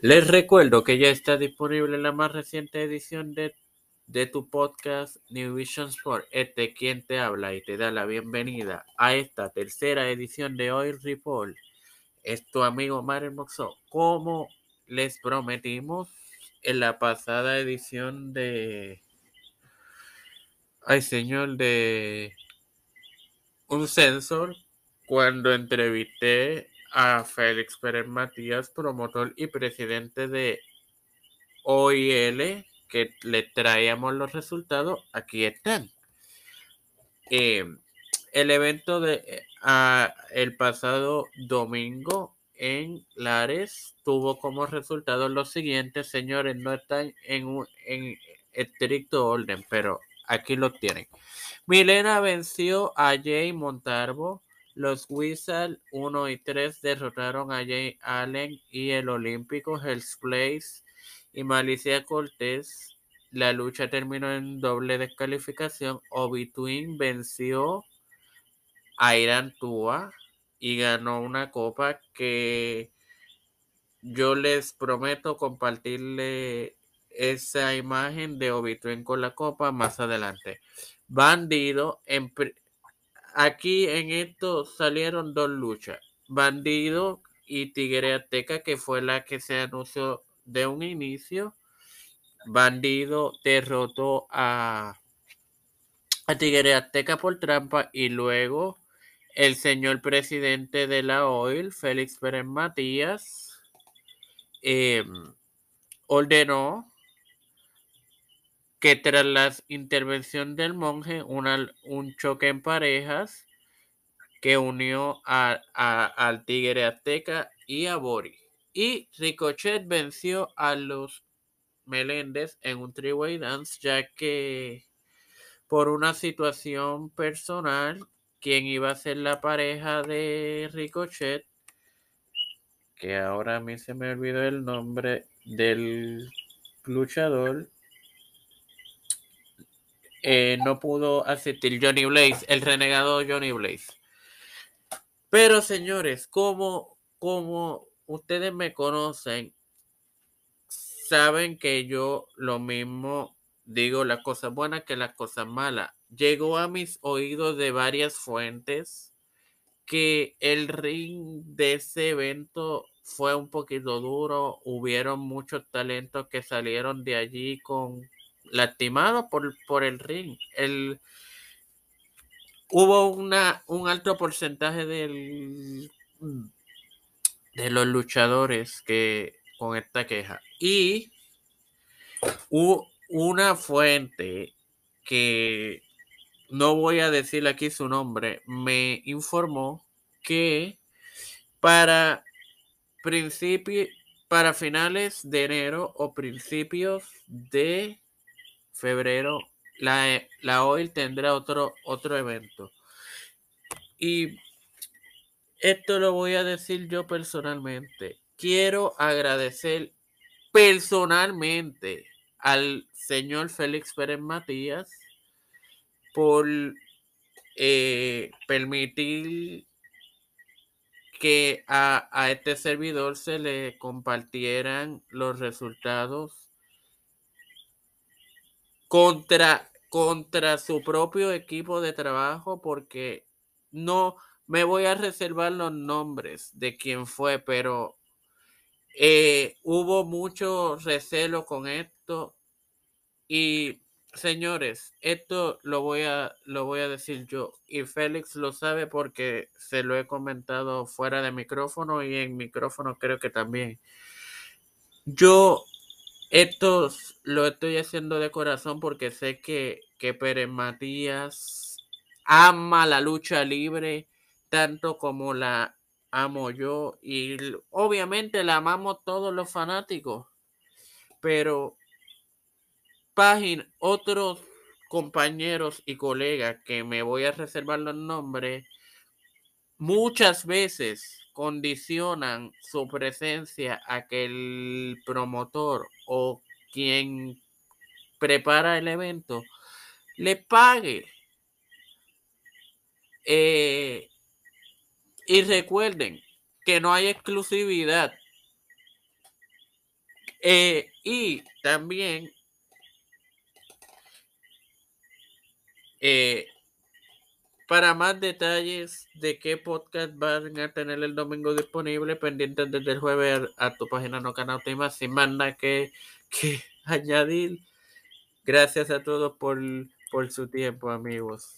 Les recuerdo que ya está disponible la más reciente edición de, de tu podcast New Vision Sport. Este quien te habla y te da la bienvenida a esta tercera edición de Oil Report. Es tu amigo Mario Moxo. Como les prometimos en la pasada edición de... Ay, señor, de un sensor cuando entrevisté a Félix Pérez Matías, promotor y presidente de OIL, que le traíamos los resultados, aquí están. Eh, el evento de el pasado domingo en Lares tuvo como resultado los siguientes, señores, no están en, un, en estricto orden, pero aquí lo tienen. Milena venció a Jay Montarbo los Wizards 1 y 3 derrotaron a Jay Allen y el olímpico Hells Place y Malicia Cortés. La lucha terminó en doble descalificación. Obi Twin venció a Irán Tua y ganó una copa que yo les prometo compartirle esa imagen de Obi Twin con la copa más adelante. Bandido en, Aquí en esto salieron dos luchas. Bandido y Tigre Azteca, que fue la que se anunció de un inicio. Bandido derrotó a, a Tigre Azteca por trampa y luego el señor presidente de la OIL, Félix Pérez Matías, em, ordenó que tras la intervención del monje, un choque en parejas que unió a, al Tigre Azteca y a Bori. Y Ricochet venció a los Meléndez en un three-way dance, ya que por una situación personal, quien iba a ser la pareja de Ricochet, que ahora a mí se me olvidó el nombre del luchador, eh, no pudo asistir Johnny Blaze, el renegado Johnny Blaze. Pero señores, como, como ustedes me conocen, saben que yo lo mismo digo las cosas buenas que las cosas malas. Llegó a mis oídos de varias fuentes que el ring de ese evento fue un poquito duro, hubieron muchos talentos que salieron de allí con lastimado por, por el ring. El, hubo una, un alto porcentaje de los luchadores que con esta queja. Y hubo una fuente que no voy a decir aquí su nombre, me informó que para principios, para finales de enero o principios de febrero, la, la OIL tendrá otro, otro evento. Y esto lo voy a decir yo personalmente. Quiero agradecer personalmente al señor Félix Pérez Matías por eh, permitir que a, a, este servidor se le compartieran los resultados contra, contra su propio equipo de trabajo porque no me voy a reservar los nombres de quién fue, pero eh, hubo mucho recelo con esto y señores, esto lo voy a lo voy a decir yo y Félix lo sabe porque se lo he comentado fuera de micrófono y en micrófono creo que también. Yo esto lo estoy haciendo de corazón porque sé que, que Pérez Matías ama la lucha libre tanto como la amo yo y obviamente la amamos todos los fanáticos pero página otros compañeros y colegas que me voy a reservar los nombres muchas veces condicionan su presencia a que el promotor o quien prepara el evento le pague. Eh, y recuerden que no hay exclusividad. Eh, y también eh, para más detalles de qué podcast van a tener el domingo disponible, pendientes desde el jueves a tu página no canal tema, sin más nada que, que añadir. Gracias a todos por, por su tiempo, amigos.